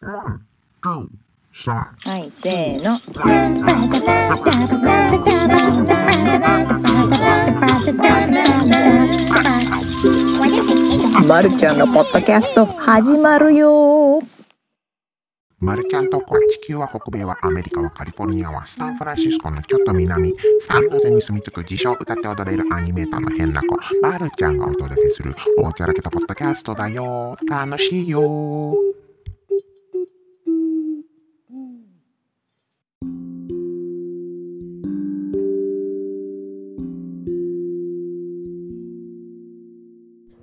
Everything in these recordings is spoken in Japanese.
はい、せーの。まるちゃんのポッドキャスト始まるよ。マルちゃんとこは地球は北米はアメリカはカリフォルニアはサンフランシスコのちょっと南サンノゼに住み着く自称歌って踊れるアニメーターの変な子。マルちゃんがお届けするおちゃらけたポッドキャストだよ。楽しいよ。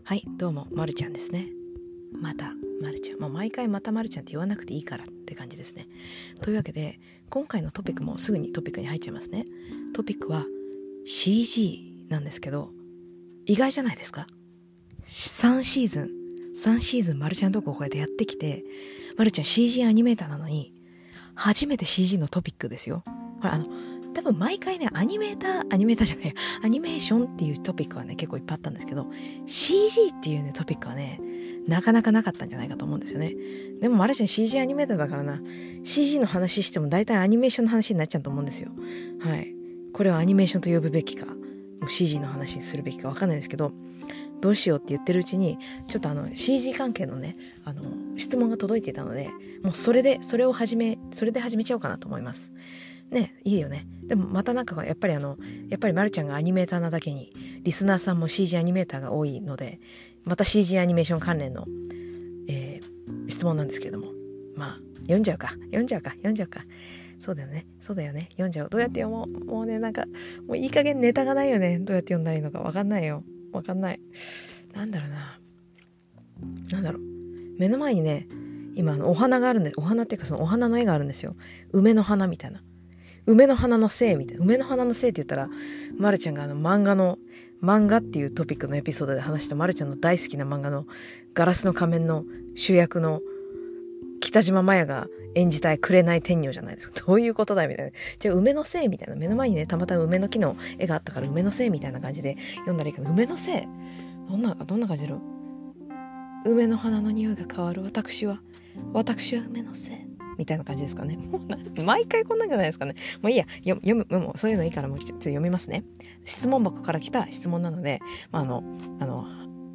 はいどうもまるちゃんですね。またまるちゃん。もう毎回またまるちゃんって言わなくていいからって感じですね。というわけで今回のトピックもすぐにトピックに入っちゃいますね。トピックは CG なんですけど意外じゃないですか？3シーズン。3シーズンまるちゃんとここうやってやってきてまるちゃん CG アニメーターなのに初めて CG のトピックですよ。ほらあの多分毎回ね、アニメーター、アニメーターじゃない、アニメーションっていうトピックはね、結構いっぱいあったんですけど、CG っていうね、トピックはね、なかなかなかったんじゃないかと思うんですよね。でもマルちゃん CG アニメーターだからな、CG の話しても大体アニメーションの話になっちゃうと思うんですよ。はい。これはアニメーションと呼ぶべきか、CG の話にするべきかわかんないですけど、どうしようって言ってるうちに、ちょっとあの CG 関係のね、あの、質問が届いていたので、もうそれで、それを始め、それで始めちゃおうかなと思います。ねいいよね。でもまたなんかやっぱりあのやっぱりまるちゃんがアニメーターなだけにリスナーさんも CG アニメーターが多いのでまた CG アニメーション関連の、えー、質問なんですけども。まあ読んじゃうか。読んじゃうか。読んじゃうか。そうだよね。そうだよね。読んじゃう。どうやって読もう。もうねなんかもういい加減ネタがないよね。どうやって読んだらいいのかわかんないよ。わかんない。なんだろうな。なんだろう。目の前にね今お花があるんですお花っていうかそのお花の絵があるんですよ。梅の花みたいな。梅の花のせいみたいな梅の花のせいって言ったらまるちゃんがあの漫画の漫画っていうトピックのエピソードで話したまるちゃんの大好きな漫画のガラスの仮面の主役の北島麻也が演じたい紅天女じゃないですか。どういうことだみたいな。じゃあ梅のせいみたいな。目の前にね、たまたま梅の木の絵があったから梅のせいみたいな感じで読んだらいいけど、梅のせい？どんな、どんな感じだろう？梅の花の匂いが変わる私は、私は梅のせい。みたいな感じですかね。もう毎回こんなんじゃないですかね。もういいや、読む、もうそういうのいいからもうちょっと読みますね。質問箱から来た質問なので、まあ、あの、あの、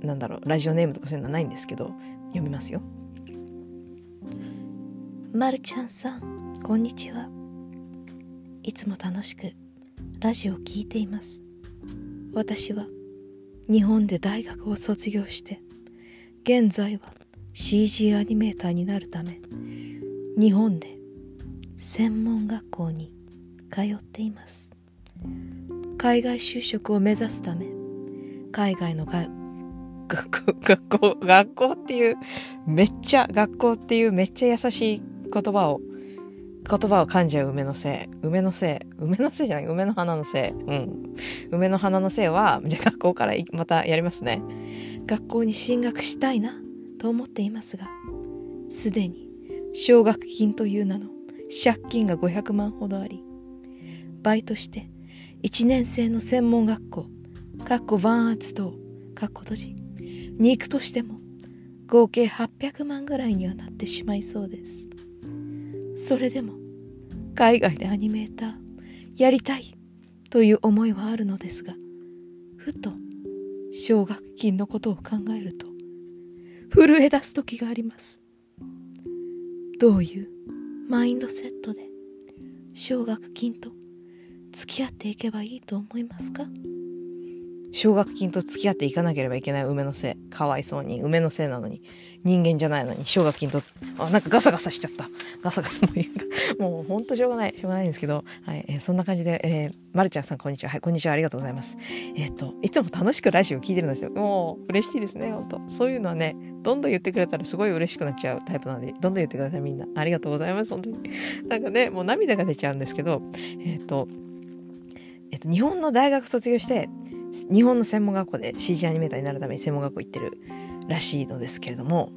なんだろう、ラジオネームとかそういうのはないんですけど、読みますよ。まるちゃんさん、こんにちは。いつも楽しくラジオを聴いています。私は日本で大学を卒業して、現在は CG アニメーターになるため、日本で専門学校に通っています。海外就職を目指すため海外の 学校学校学校っていうめっちゃ学校っていうめっちゃ優しい言葉を言葉を噛んじゃう梅のせい。梅のせい。梅のせいじゃない。梅の花のせい。うん。梅の花のせいはじゃあ学校からまたやりますね。学校に進学したいなと思っていますがすでに奨学金という名の借金が500万ほどありバイトして1年生の専門学校かっこ万圧等かっこ閉じに行くとしても合計800万ぐらいにはなってしまいそうです。それでも海外でアニメーターやりたいという思いはあるのですがふと奨学金のことを考えると震え出す時があります。どういう？マインドセットで奨学金と付き合っていけばいいと思いますか？奨学金と付き合っていかなければいけない梅のせい。かわいそうに。梅のせいなのに。人間じゃないのに。奨学金とあなんかガサガサしちゃった。ガサガサもうほんとしょうがない。しょうがないんですけど、はい。えー、そんな感じで、えー、まるちゃんさんこんにちは。はいこんにちは。ありがとうございます。えっ、といつも楽しくラジオ聞いてるんですよ。もう嬉しいですね本当そういうのはねどんどん言ってくれたらすごい嬉しくなっちゃうタイプなのでどんどん言ってくださいみんな。ありがとうございます。本当に。なんかねもう涙が出ちゃうんですけどえっ、とえっ、と日本の大学卒業して日本の専門学校で CG アニメーターになるために専門学校行ってるらしいのですけれども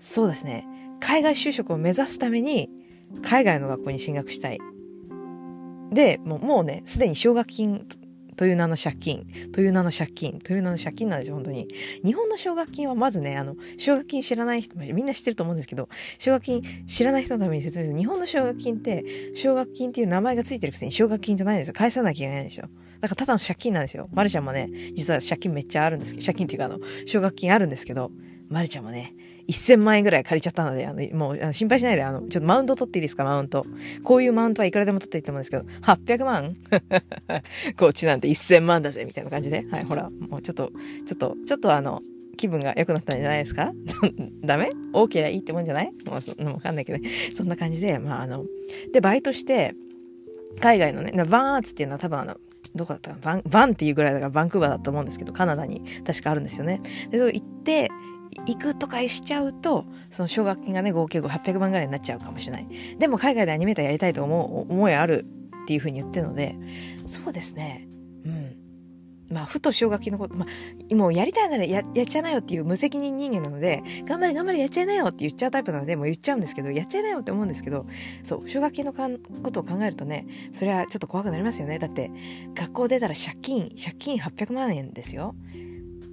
そうですね。海外就職を目指すために海外の学校に進学したい。でもうもうねすでに奨学金という名の借金、という名の借金、という名の借金なんですよ、本当に。日本の奨学金はまずね、あの、奨学金知らない人、みんな知ってると思うんですけど、奨学金知らない人のために説明すると、日本の奨学金って、奨学金っていう名前がついてるくせに奨学金じゃないんですよ。返さなきゃいけないんですよ。だからただの借金なんですよ。マルちゃんもね、実は借金めっちゃあるんですけど、借金っていうかあの、奨学金あるんですけど、マルちゃんもね、1000万円ぐらい借りちゃったので、あの、もう、心配しないで、あの、ちょっとマウント取っていいですか、マウント。こういうマウントはいくらでも取っていいと思うんですけど、800万？こっちなんて1000万だぜ、みたいな感じで。はい、ほら、もうちょっと、ちょっと、ちょっとあの、気分が良くなったんじゃないですか？ダメ？多ければいいってもんじゃない？もうそ、わかんないけどね。そんな感じで、まああの、で、バイトして、海外のね、バンアーツっていうのは多分あの、どこだったかバン、バンっていうぐらいだからバンクーバーだと思うんですけど、カナダに確かあるんですよね。で、そう行って、行くとかしちゃうと、その奨学金がね、合計後800万ぐらいになっちゃうかもしれない。でも海外でアニメーターやりたいと思う、思いあるっていうふうに言ってるので、そうですね。うん。まあ、ふと奨学金のこと、まあ、もうやりたいならややっちゃいなよっていう無責任人間なので、頑張れ頑張れやっちゃいなよって言っちゃうタイプなので、もう言っちゃうんですけど、やっちゃいなよって思うんですけど、そう、奨学金のかんことを考えるとね、それはちょっと怖くなりますよね。だって、学校出たら借金、借金800万円ですよ。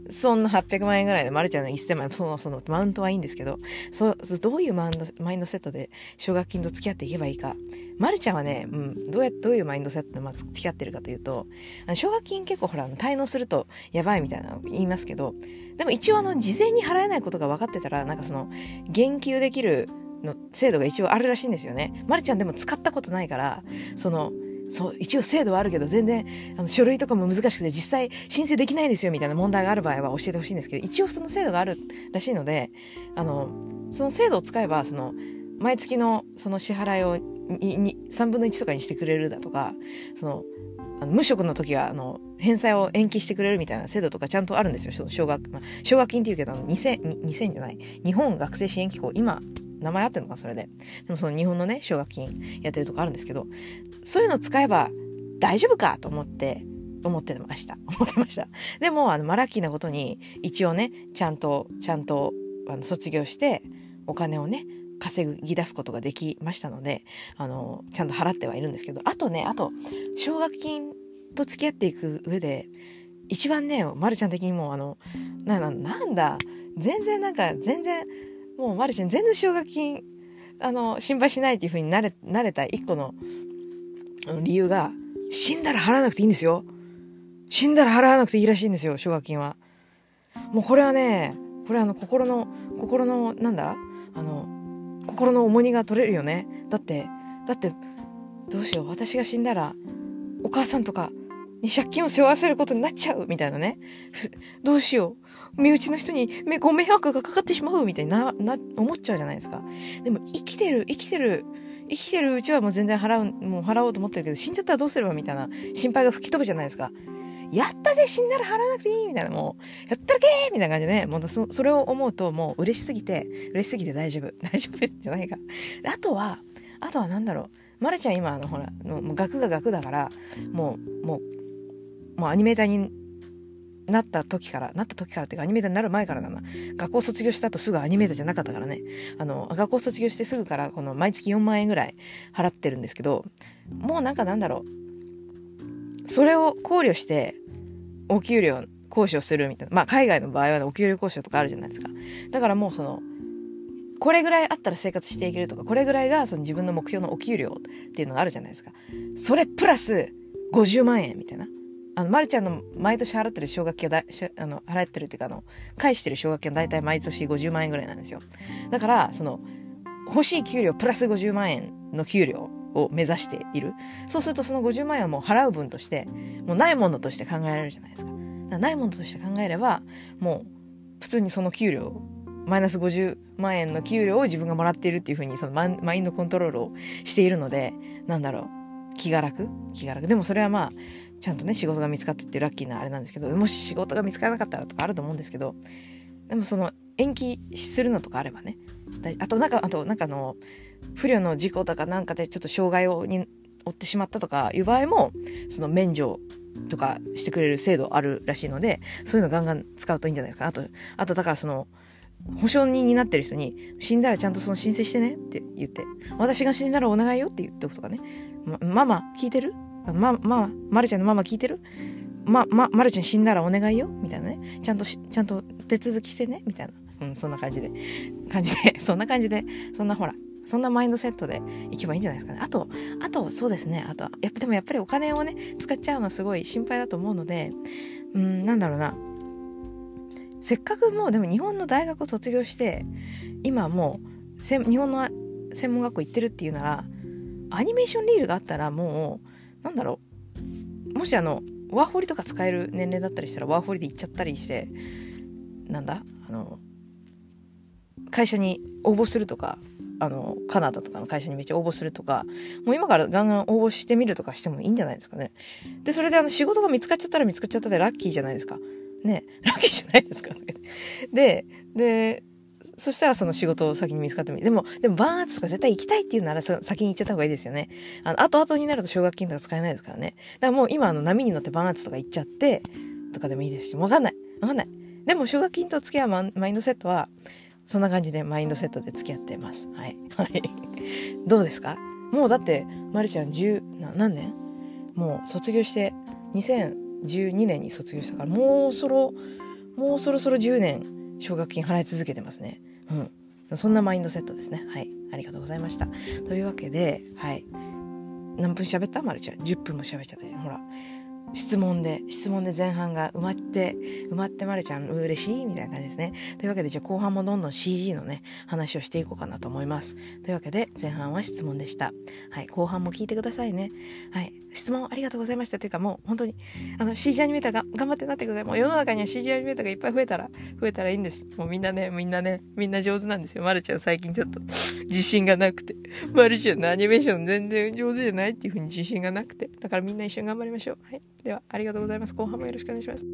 そんな800万円ぐらいでマルちゃんの1000万円、その、その、マウントはいいんですけど、そう、どういうマウンド、マインドセットで奨学金と付き合っていけばいいか。マルちゃんはね、うん、どうや、どういうマインドセットで、まあ、付き合ってるかというと、奨学金結構ほら、滞納するとやばいみたいなの言いますけど、でも一応あの、事前に払えないことが分かってたら、なんかその、言及できるの制度が一応あるらしいんですよね。マルちゃんでも使ったことないから、その、そう、一応制度はあるけど、全然、あの、書類とかも難しくて、実際申請できないんですよ、みたいな問題がある場合は教えてほしいんですけど、一応その制度があるらしいので、あの、その制度を使えば、その、毎月のその支払いを3分の1とかにしてくれるだとか、その、あの無職の時は、あの、返済を延期してくれるみたいな制度とかちゃんとあるんですよ。奨学、まあ、奨学金って言うけど、2000、2000じゃない？日本学生支援機構、今、名前合ってるのかそれで。でもその日本のね、奨学金やってるとこあるんですけど、そういうの使えば大丈夫かと思って、思ってました。思ってました。でも、あの、マラッキーなことに、一応ね、ちゃんと、ちゃんと、あの、卒業して、お金をね、稼ぎ出すことができましたので、あの、ちゃんと払ってはいるんですけど、あとね、あと、奨学金と付き合っていく上で、一番ね、まるちゃん的にもあの、な、ななんだ、全然なんか、全然、もうマルちゃん全然奨学金あの心配しないっていう風になれなれた一個の理由が死んだら払わなくていいんですよ。死んだら払わなくていいらしいんですよ奨学金は。もうこれはねこれあの心の心のなんだ？あの心の重荷が取れるよね。だってだってどうしよう。私が死んだらお母さんとかに借金を背負わせることになっちゃうみたいなね。どうしよう。身内の人にご迷惑がかかってしまうみたいな、な、思っちゃうじゃないですか。でも生きてる、生きてる、生きてるうちはもう全然払う、もう払おうと思ってるけど、死んじゃったらどうすれば？みたいな心配が吹き飛ぶじゃないですか。やったぜ死んだら払わなくていいみたいな、もう、やったらけーみたいな感じでね、もうそそれを思うともう嬉しすぎて、嬉しすぎて大丈夫。大丈夫じゃないか。あとは、あとは何だろう。まるちゃん今、あの、ほら、もう学が学だから、もう、もう、もうアニメーターになった時から、なった時からっていうかアニメーターになる前からだな。学校卒業した後すぐアニメーターじゃなかったからね。あの、学校卒業してすぐからこの毎月4万円ぐらい払ってるんですけど、もうなんかなんだろう。それを考慮してお給料交渉するみたいな。まあ海外の場合は、ね、お給料交渉とかあるじゃないですか。だからもうその、これぐらいあったら生活していけるとか、これぐらいがその自分の目標のお給料っていうのがあるじゃないですか。それプラス50万円みたいな。あの、まるちゃんの毎年払ってる奨学金をだあの払ってるっていうか、あの、返してる奨学金は大体毎年50万円ぐらいなんですよ。だから、その、欲しい給料プラス50万円の給料を目指している。そうするとその50万円はもう払う分として、もうないものとして考えられるじゃないですか。かないものとして考えれば、もう普通にその給料、マイナス50万円の給料を自分がもらっているっていうふうに、そのマインドコントロールをしているので、なんだろう、気が楽？気が楽。でもそれはまあ、ちゃんとね仕事が見つかってっていうラッキーなあれなんですけどもし仕事が見つからなかったらとかあると思うんですけどでもその延期するのとかあればねあとなんかあとなんかの不慮の事故とかなんかでちょっと障害をに負ってしまったとかいう場合もその免除とかしてくれる制度あるらしいのでそういうのガンガン使うといいんじゃないか。あとあとだからその保証人になってる人に死んだらちゃんとその申請してねって言って私が死んだらお願いよって言っておくとかね、ま、ママ聞いてる？ま、まあ、まるちゃんのママ聞いてる？ま、ま、まるちゃん死んだらお願いよ？みたいなね。ちゃんと、ちゃんと手続きしてね？みたいな。うん、そんな感じで。感じで、そんな感じで、そんなほら、そんなマインドセットでいけばいいんじゃないですかね。あと、あと、そうですね。あと、やっぱでもやっぱりお金をね、使っちゃうのはすごい心配だと思うので、うん、なんだろうな。せっかくもう、でも日本の大学を卒業して、今もう、日本の専門学校行ってるっていうなら、アニメーションリールがあったらもう、なんだろう。もしあの、ワーホリとか使える年齢だったりしたらワーホリで行っちゃったりしてなんだ？あの会社に応募するとかあのカナダとかの会社にめっちゃ応募するとかもう今からガンガン応募してみるとかしてもいいんじゃないですかね。でそれであの仕事が見つかっちゃったら見つかっちゃったでラッキーじゃないですか。ね。ラッキーじゃないですかね。ででそしたらその仕事を先に見つかってもいい。でも、でもバーンアーツとか絶対行きたいっていうなら先に行っちゃった方がいいですよね。あの、後々になると奨学金とか使えないですからね。だからもう今あの波に乗ってバーンアーツとか行っちゃって、とかでもいいですし、わかんない。わかんない。でも奨学金と付き合うマインドセットは、そんな感じでマインドセットで付き合ってます。はい。はい。どうですか？もうだって、まるちゃん10、な何年？もう卒業して、2012年に卒業したから、もうそろ、もうそろそろ10年奨学金払い続けてますね。うん。そんなマインドセットですね。はい。ありがとうございました。というわけで、はい。何分喋った？まるちゃん。10分も喋っちゃったほら。質問で、質問で前半が埋まって、埋まってまるちゃん嬉しいみたいな感じですね。というわけで、じゃあ後半もどんどん CG のね、話をしていこうかなと思います。というわけで、前半は質問でした。はい、後半も聞いてくださいね。はい、質問ありがとうございましたというかもう本当にあの CG アニメーターが頑張ってなってくださいもう世の中には CG アニメーターがいっぱい増えたら増えたらいいんですもうみんなねみんなねみんな上手なんですよまるちゃん最近ちょっと自信がなくて。まるちゃんのアニメーション全然上手じゃないっていう風に自信がなくて。だからみんな一緒に頑張りましょう。はい。ではありがとうございます。後半もよろしくお願いします。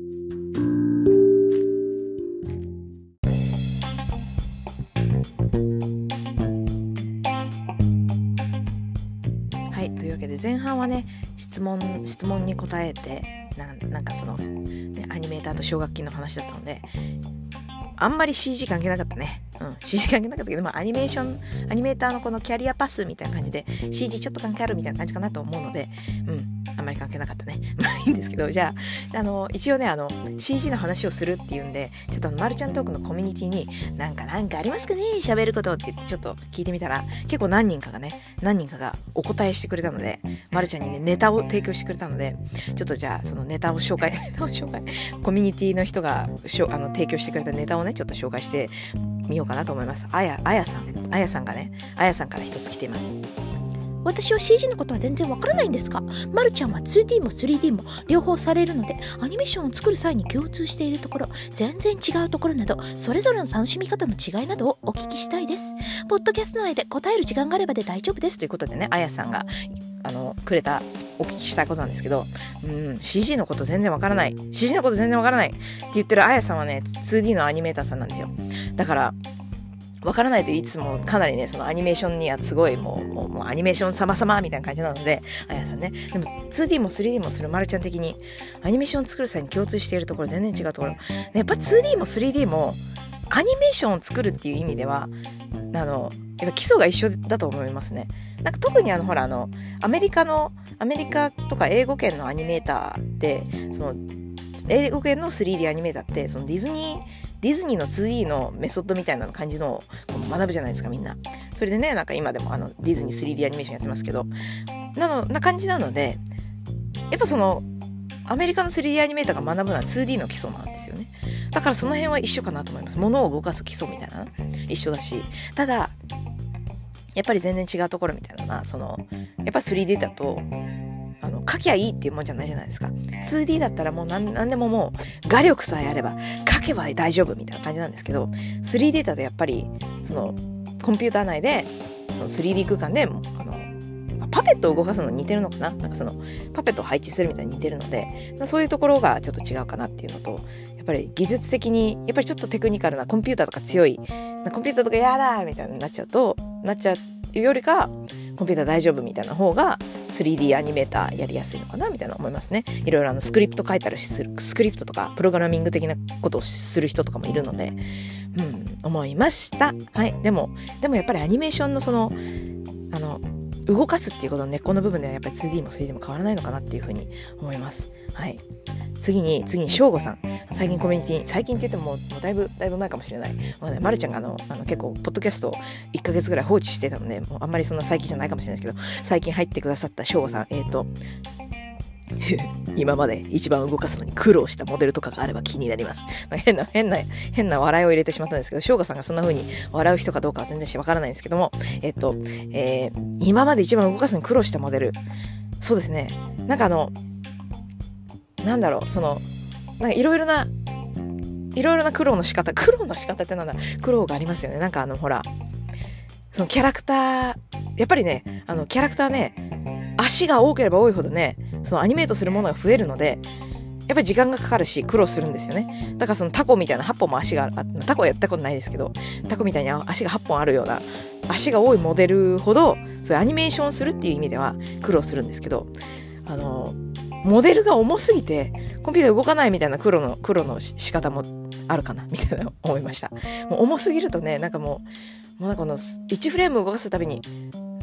前半はね質問質問に答えてなんかその、ね、アニメーターと奨学金の話だったのであんまり CG 関係なかったね。うん。CG 関係なかったけど、まあ、アニメーション、アニメーターのこのキャリアパスみたいな感じで、CG ちょっと関係あるみたいな感じかなと思うので、うん。あんまり関係なかったね。まあいいんですけど、じゃあ、あの、一応ね、あの、CG の話をするっていうんで、ちょっとあの、マルちゃんトークのコミュニティに、なんか、なんかありますかね？喋ることって、ちょっと聞いてみたら、結構何人かがね、何人かがお答えしてくれたので、マルちゃんにね、ネタを提供してくれたので、ちょっとじゃあ、そのネタを紹介、ネタを紹介、コミュニティの人がしょあの提供してくれたネタをね、ちょっと紹介してみようかなと思います。あや、あやさん。あやさんがね、あやさんから一つ来ています。私は CG のことは全然わからないんですが、まるちゃんは 2D も 3D も両方されるので、アニメーションを作る際に共通しているところ、全然違うところなど、それぞれの楽しみ方の違いなどをお聞きしたいです。ポッドキャスト内で答える時間があればで大丈夫です。ということでね、あやさんが、あの、くれた、お聞きしたいことなんですけど、うん、CG のこと全然わからない。CG のこと全然わからないって言ってるあやさんはね、2D のアニメーターさんなんですよ。だから、わからないといつもかなりね、そのアニメーションにはすごいもう、もうアニメーション様々みたいな感じなので、あやさんね。でも 2D も 3D もするまるちゃん的に、アニメーションを作る際に共通しているところ全然違うところ。ねやっぱ 2D も 3D も、アニメーションを作るっていう意味では、あの、やっぱ基礎が一緒だと思いますね。なんか特にあの、ほら、あの、アメリカの、アメリカとか英語圏のアニメーターって、その、英語圏の 3D アニメーターって、そのディズニー、ディズニーの 2D のメソッドみたいな感じのを学ぶじゃないですかみんな。それでねなんか今でもあのディズニー 3D アニメーションやってますけどなのな感じなのでやっぱそのアメリカの 3D アニメーターが学ぶのは 2D の基礎なんですよね。だからその辺は一緒かなと思います。物を動かす基礎みたいな。一緒だし。ただやっぱり全然違うところみたいな。のはそのやっぱ 3D だとの、書きゃいいっていうもんじゃないじゃないですか。2D だったらもう何何でももう画力さえあれば書けば大丈夫みたいな感じなんですけど、3D だとやっぱり、その、コンピューター内で、その 3D 空間で、あの、パペットを動かすのに似てるのかな？なんかその、パペットを配置するみたいに似てるので、そういうところがちょっと違うかなっていうのと、やっぱり技術的に、やっぱりちょっとテクニカルなコンピューターとか強い、コンピューターとかやだみたいになっちゃうと、なっちゃうよりか、コンピューター大丈夫みたいな方が 3D アニメーターやりやすいのかなみたいな思いますね。いろいろあのスクリプト書いたりする、スクリプトとかプログラミング的なことをする人とかもいるので、うん、思いました。はい。でも、でもやっぱりアニメーションのその、あの、動かすっていうことの根っこの部分ではやっぱり 2D も 3D も変わらないのかなっていうふうに思います。はい。次に、次に、翔吾さん。最近コミュニティ、最近って言ってももうだいぶ、だいぶ前かもしれない。まあね、まるちゃんがあの、あの結構、ポッドキャストを1ヶ月ぐらい放置してたので、もうあんまりそんな最近じゃないかもしれないですけど、最近入ってくださった翔吾さん、えっ、と、今まで一番動かすのに苦労したモデルとかがあれば気になります。変な、変な、変な笑いを入れてしまったんですけど、翔吾さんがそんな風に笑う人かどうかは全然わからないんですけども、えっと、えー今まで一番動かすのに苦労したモデル。そうですね。なんかあの、なんだろう、その、なんかいろいろな、いろいろな苦労の仕方、苦労の仕方ってなんだ？苦労がありますよね。なんかあの、ほら、そのキャラクター、やっぱりね、あの、キャラクターね、足が多ければ多いほどね、そのアニメートするものが増えるので、やっぱり時間がかかるし苦労するんですよね。だからそのタコみたいな8本も足が、タコはやったことないですけど、タコみたいに足が8本あるような、足が多いモデルほど、そういうアニメーションするっていう意味では苦労するんですけど、あの、モデルが重すぎて、コンピューター動かないみたいな苦労の、苦労の仕方もあるかな、みたいな思いました。もう重すぎるとね、なんかもう、もうなんかこの1フレーム動かすたびに、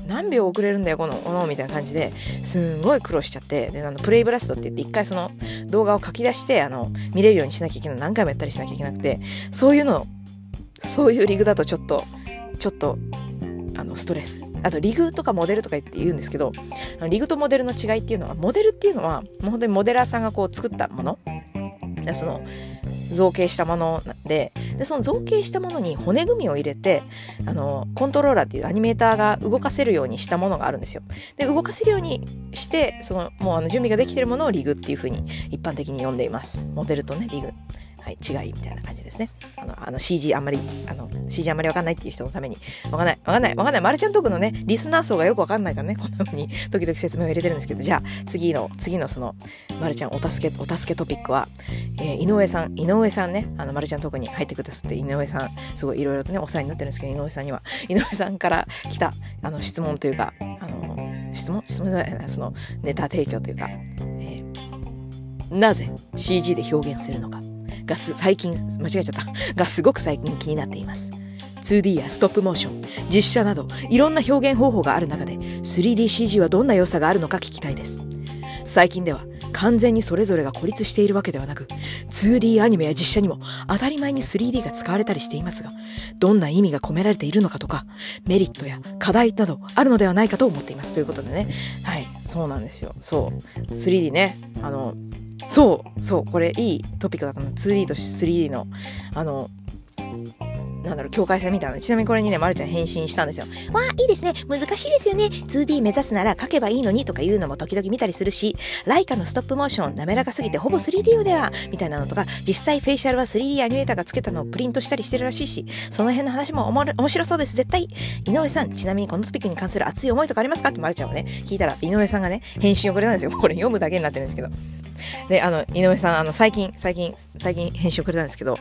何秒遅れるんだよこのこのみたいな感じですんごい苦労しちゃってであのプレイブラストって言って一回その動画を書き出してあの見れるようにしなきゃいけない何回もやったりしなきゃいけなくてそういうのそういうリグだとちょっとちょっとあのストレス。あとリグとかモデルとか言って言うんですけどリグとモデルの違いっていうのはモデルっていうのはもう本当にモデラーさんがこう作ったものでその造形したもので。でその造形したものに骨組みを入れてあのコントローラーっていうアニメーターが動かせるようにしたものがあるんですよ。で動かせるようにしてそのもうあの準備ができてるものをリグっていうふうに一般的に呼んでいます。モデルとねリグ。はい、違いみたいな感じですね。あの、あの CG あんまり、あの、CG あんまりわかんないっていう人のために、わかんない、わかんない、わかんない、マルちゃんトークのね、リスナー層がよくわかんないからね、こんな風に 時々説明を入れてるんですけど、じゃあ、次の、次のその、マルちゃんお助け、お助けトピックは、えー井上さん、井上さんね、あの、マルちゃんトークに入ってくださって、井上さん、すごいいろいろとね、お世話になってるんですけど、井上さんには、井上さんから来た、あの、質問というか、あの、質問質問じゃない、その、ネタ提供というか、えーなぜ CG で表現するのかが最近間違えちゃった。がすごく最近気になっています。2D やストップモーション実写などいろんな表現方法がある中で 3DCG はどんな良さがあるのか聞きたいです。最近では完全にそれぞれが孤立しているわけではなく 2D アニメや実写にも当たり前に 3D が使われたりしていますがどんな意味が込められているのかとかメリットや課題などあるのではないかと思っています。ということでね。はい。そうなんですよ。そう。3D ね。あのそうそうこれいいトピックだったの 2D と 3D のあのなんだろう、境界線みたいな。ちなみにこれにね、まるちゃん返信したんですよ。わあ、いいですね。難しいですよね。2D 目指すなら書けばいいのにとかいうのも時々見たりするし、ライカのストップモーション滑らかすぎてほぼ 3D では、みたいなのとか、実際フェイシャルは 3D アニメーターがつけたのをプリントしたりしてるらしいし、その辺の話もおも面白そうです。絶対。井上さん、ちなみにこのトピックに関する熱い思いとかありますか？ってまるちゃんをね、聞いたら、井上さんがね、返信をくれたんですよ。これ読むだけになってるんですけど。で、あの、井上さん、あの、最近、最近、最近返信をくれたんですけど、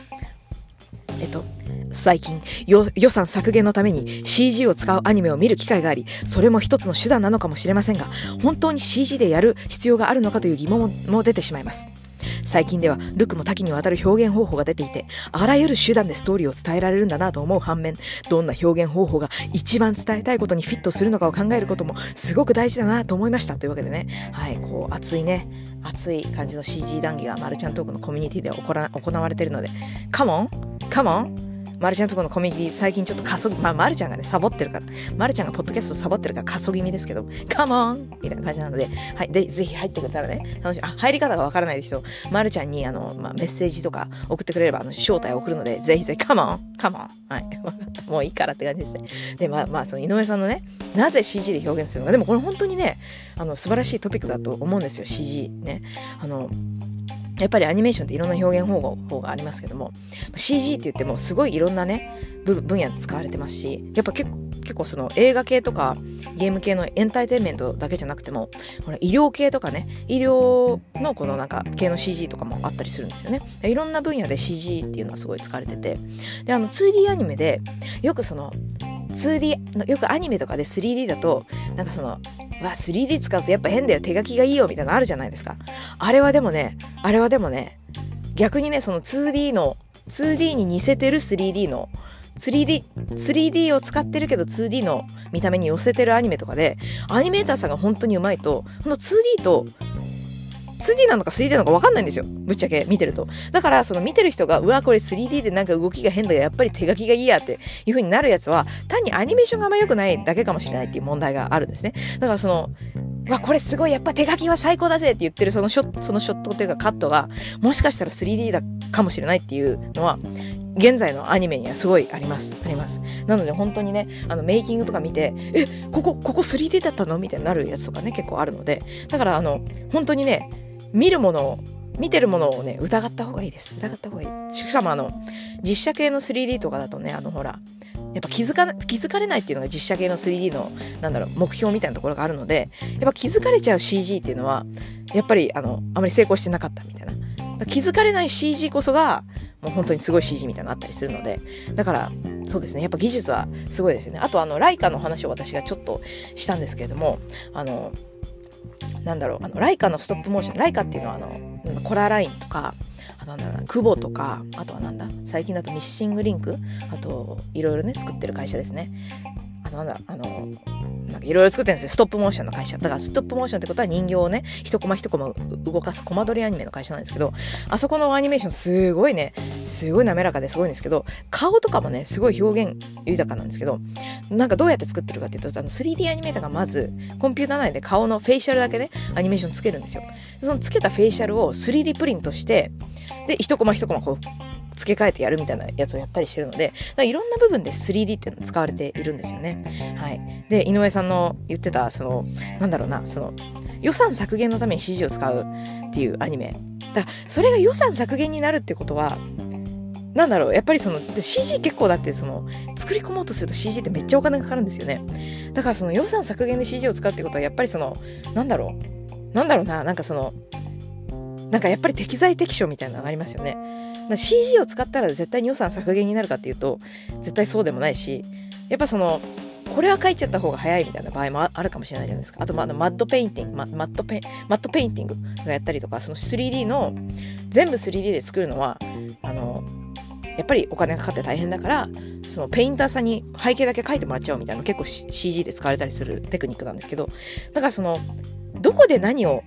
えっと、最近よ予算削減のために CG を使うアニメを見る機会がありそれも一つの手段なのかもしれませんが本当に CG でやる必要があるのかという疑問も出てしまいます。最近ではルクも多岐にわたる表現方法が出ていてあらゆる手段でストーリーを伝えられるんだなと思う反面どんな表現方法が一番伝えたいことにフィットするのかを考えることもすごく大事だなと思いましたというわけでね。はいこう熱いね熱い感じの CG 談義がマルちゃんトークのコミュニティで行ら行われているのでカモンカモンマルちゃんのところのコミュニティ最近ちょっと加速、まあ、マルちゃんがね、サボってるから、マルちゃんがポッドキャストサボってるから加速気味ですけど、カモンみたいな感じなので、はい、で、ぜひ入ってくれたらね、楽しい。あ、入り方がわからない人、マルちゃんに、あの、まあ、メッセージとか送ってくれれば、あの、招待を送るので、ぜひぜひ、カモンカモンはい。もういいからって感じですね。で、まあ、まあ、その井上さんのね、なぜ CG で表現するのか。でもこれ本当にね、あの、素晴らしいトピックだと思うんですよ、CG ね。あの、やっぱりアニメーションっていろんな表現方法がありますけども CG って言ってもすごいいろんなね分分野で使われてますしやっぱ結構結構その映画系とかゲーム系のエンターテインメントだけじゃなくてもほら医療系とかね医療のこのなんか系の CG とかもあったりするんですよね。いろんな分野で CG っていうのはすごい使われてて。であの 2D アニメでよくその 2D よくアニメとかで 3D だとなんかそのわ 3D 使うとやっぱ変だよ。手書きがいいよみたいなのあるじゃないですか。あれはでもねあれはでもね逆にねその 2D の 2D に似せてる 3D の 3D、3D を使ってるけど 2D の見た目に寄せてるアニメとかで、アニメーターさんが本当にうまいと、この 2D と 2D なのか 3D なのか分かんないんですよ。ぶっちゃけ見てると。だから、その見てる人が、うわ、これ 3D でなんか動きが変だよ。やっぱり手書きがいいやっていう風になるやつは、単にアニメーションがあんま良くないだけかもしれないっていう問題があるんですね。だからその、わ、これすごい、やっぱ手書きは最高だぜって言ってるそのショット、そのショットっていうかカットが、もしかしたら 3D だかもしれないっていうのは、現在のアニメにはすごいあります。あります。なので本当にね、あのメイキングとか見て、え、ここ、ここ 3D だったのみたいになるやつとかね、結構あるので、だからあの、本当にね、見るものを見てるものをね疑った方がいいです。疑った方がいい。しかもあの実写系の 3D とかだとねあのほらやっぱ気づか気づかれないっていうのが実写系の 3D のなんだろう目標みたいなところがあるのでやっぱ気づかれちゃう CG っていうのはやっぱりあのあまり成功してなかったみたいな。気づかれない CG こそがもう本当にすごい CG みたいなのあったりするのでだからそうですねやっぱ技術はすごいですよね。あとあのライカの話を私がちょっとしたんですけれどもあのなんだろうあのライカのストップモーションライカっていうのはあのコララインとかあとなんだろうなクボとかあとはなんだ最近だとミッシングリンクあといろいろね作ってる会社ですね。あとなんだあのなんかいろいろ作ってるんですよ。ストップモーションの会社。だからストップモーションってことは人形をね一コマ一コマ動かすコマ撮りアニメの会社なんですけどあそこのアニメーションすごいねすごい滑らかですごいんですけど顔とかもねすごい表現豊かなんですけどなんかどうやって作ってるかっていうとあの 3D アニメーターがまずコンピューター内で顔のフェイシャルだけねアニメーションつけるんですよ。そのつけたフェイシャルを 3D プリントしてで一コマ一コマこう付け替えてやるみたいなやつをやったりしてるので、いろんな部分で 3D っていうのが使われているんですよね。はい。で、井上さんの言ってた、その、なんだろうな、その、予算削減のために CG を使うっていうアニメ。だそれが予算削減になるってことは、なんだろう、やっぱりその、CG 結構だってその、作り込もうとすると CG ってめっちゃお金がかかるんですよね。だからその予算削減で CG を使うってことは、やっぱりその、なんだろう、なんだろうな、なんかその、なんかやっぱり適材適所みたいなのがありますよね。CG を使ったら絶対に予算削減になるかっていうと絶対そうでもないしやっぱそのこれは書いちゃった方が早いみたいな場合もあるかもしれないじゃないですか。あと、まあ、マットペインティング、マットペマットペインティングがやったりとか、その 3D の、全部 3D で作るのは、あの、やっぱりお金がかかって大変だから、そのペインターさんに背景だけ描いてもらっちゃおうみたいな結構 CG で使われたりするテクニックなんですけど、だからその、どこで何を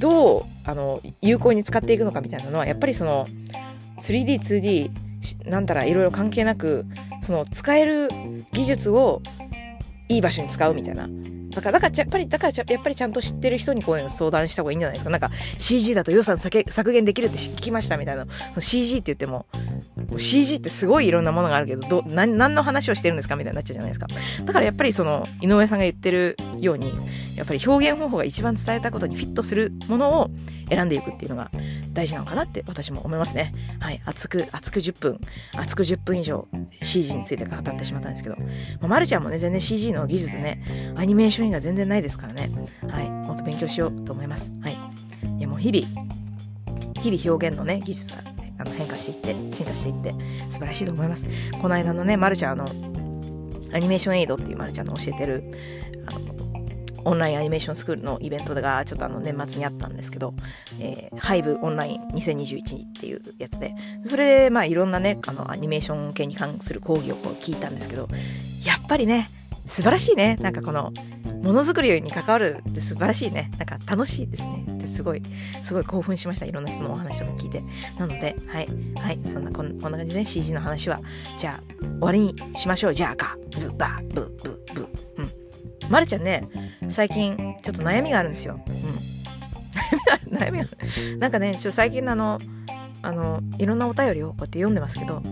どうあの有効に使っていくのかみたいなのはやっぱりその 3D2D なんたらいろいろ関係なくその使える技術をいい場所に使うみたいなだから、だからやっぱり、だからやっぱりちゃんと知ってる人にこういうの相談した方がいいんじゃないですか。なんか CG だと予算削減できるって聞きましたみたいな。CG って言っても、CG ってすごいいろんなものがあるけど、ど何何の話をしてるんですか？みたいになっちゃうじゃないですか。だからやっぱりその、井上さんが言ってるように、やっぱり表現方法が一番伝えたことにフィットするものを選んでいくっていうのが大事なのかなって私も思いますね。はい。熱く、熱く10分、熱く10分以上 CG について語ってしまったんですけど、まあ、まるちゃんもね、全然 CG の技術ね、アニメーションが全然ないですからね。はい。もっと勉強しようと思います。はい。いや、もう日々、日々表現のね、技術が、あの変化していって、進化していって、素晴らしいと思います。この間のね、まるちゃん、あの、アニメーションエイドっていうまるちゃんの教えてる、あの、オンラインアニメーションスクールのイベントがちょっとあの年末にあったんですけど、えー、ハイブオンライン2021っていうやつで、それでまあいろんなね、あのアニメーション系に関する講義をこう聞いたんですけど、やっぱりね、素晴らしいね。なんかこの、ものづくりに関わるって素晴らしいね。なんか楽しいですね。ってすごい、すごい興奮しました。いろんな人のお話とか聞いて。なので、はい、はい、そんなこんこんな感じで、ね、CG の話は、じゃあ、終わりにしましょう。じゃあか、ブバブブブ。うん。まるちゃんね、最近ちょっと悩みがあるんですよ。うん。悩みがある。なんかね、ちょっと最近のあの、あの、いろんなお便りをこうやって読んでますけど、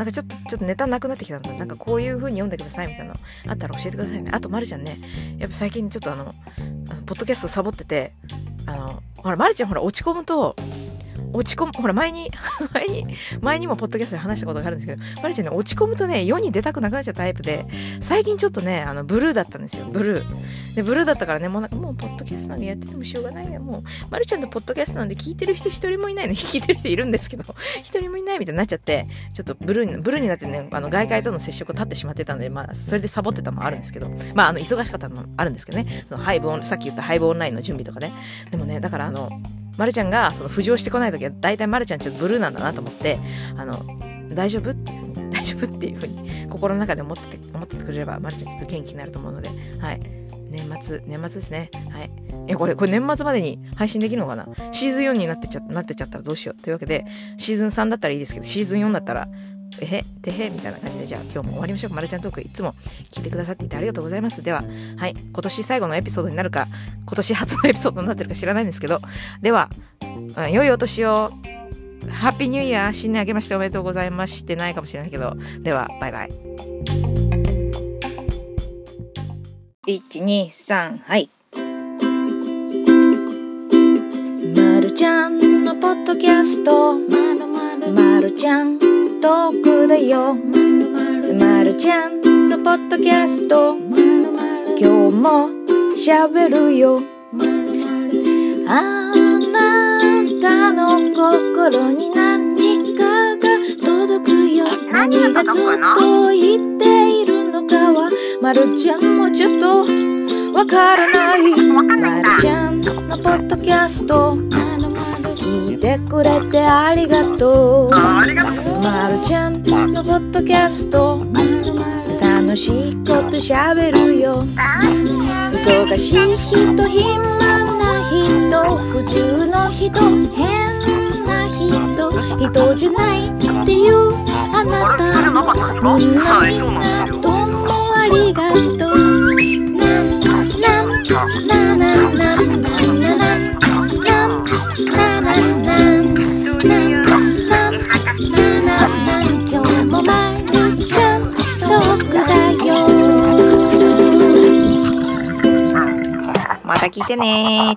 なんかちょっと、ちょっとネタなくなってきたの。で、なんかこういう風に読んでくださいみたいなの。あったら教えてくださいね。あと、まるちゃんね、やっぱ最近ちょっとあの、あのポッドキャストサボってて、あの、ほら、まるちゃんほら落ち込むと、落ち込む、ほら、前に、前に、前にもポッドキャストで話したことがあるんですけど、マリちゃんね、落ち込むとね、世に出たくなくなっちゃうタイプで、最近ちょっとね、あの、ブルーだったんですよ、ブルー。で、ブルーだったからね、もうなんか、もう、ポッドキャストなんでやっててもしょうがないよ、もう、マリちゃんのポッドキャストなんで聞いてる人一人もいないの、聞いてる人いるんですけど、一人もいないみたいになっちゃって、ちょっとブルーに、ブルーになってね、あの、外界との接触を立ってしまってたので、まあ、それでサボってたのもあるんですけど、まあ、あの、忙しかったのもあるんですけどね、その、ハイブオン、さっき言ったハイブオンラインの準備とかね、でもね、だからあの、まるちゃんがその浮上してこない時は大体まるちゃんちょっとブルーなんだなと思ってあの大丈夫？大丈夫っていうふうに心の中で思ってて思っててくれればまるちゃんちょっと元気になると思うのではい。年末年末ですね。はい。えこれこれ年末までに配信できるのかな？シーズン4になってちゃなってちゃったらどうしよう。というわけでシーズン3だったらいいですけどシーズン4だったらえへてへみたいな感じでじゃあ今日も終わりましょう。まるちゃんトークいつも聞いてくださっていてありがとうございます。でははい今年最後のエピソードになるか今年初のエピソードになってるか知らないんですけどでは、うん良いお年を。ハッピーニューイヤー新年明けましておめでとうございましてないかもしれないけどではバイバイ。123はい。まるちゃんのポッドキャスト。まるまる。まるちゃん。トークだよ。まるちゃんのポッドキャスト。今日もしゃべるよ。あなたの心に何かが届くよ。何が届いているの？かはまるちゃんもちょっとわからないまるちゃんの？ポッドキャスト聞いてくれてありがとうまるちゃんのポッドキャスト。楽しいことしゃべるよ。忙しい人暇な人普通の人変な人人じゃないっていうあなた。もみんなみんなどうもありがとう。なんなんななななななななななな聞いてね